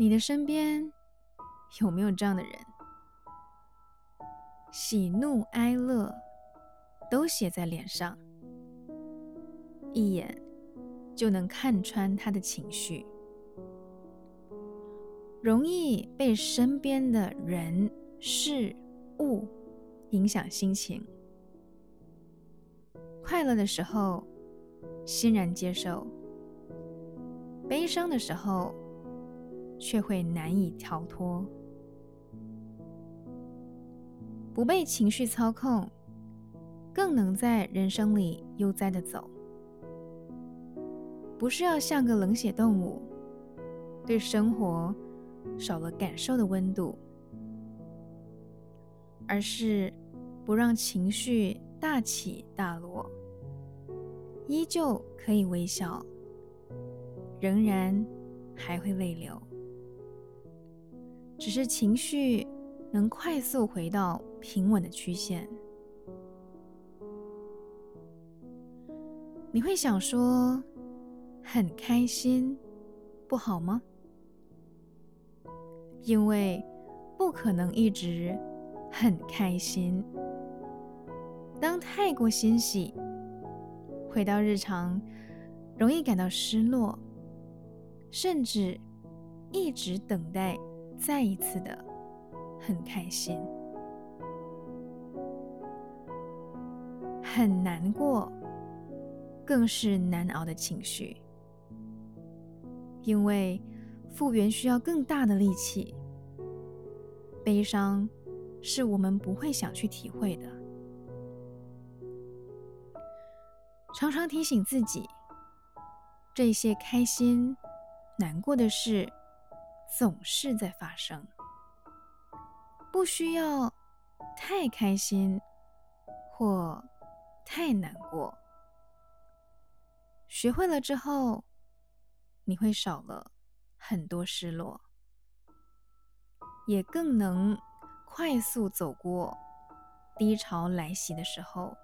你的身边有没有这样的人？喜怒哀乐都写在脸上，一眼就能看穿他的情绪，容易被身边的人事物影响心情。快乐的时候欣然接受，悲伤的时候。却会难以逃脱，不被情绪操控，更能在人生里悠哉的走。不是要像个冷血动物，对生活少了感受的温度，而是不让情绪大起大落，依旧可以微笑，仍然还会泪流。只是情绪能快速回到平稳的曲线，你会想说很开心不好吗？因为不可能一直很开心。当太过欣喜，回到日常，容易感到失落，甚至一直等待。再一次的很开心，很难过，更是难熬的情绪，因为复原需要更大的力气。悲伤是我们不会想去体会的，常常提醒自己，这些开心、难过的事。总是在发生，不需要太开心或太难过。学会了之后，你会少了很多失落，也更能快速走过低潮来袭的时候。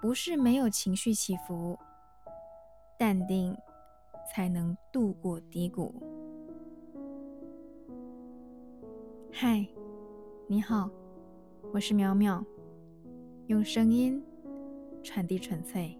不是没有情绪起伏，淡定。才能度过低谷。嗨，你好，我是苗苗，用声音传递纯粹。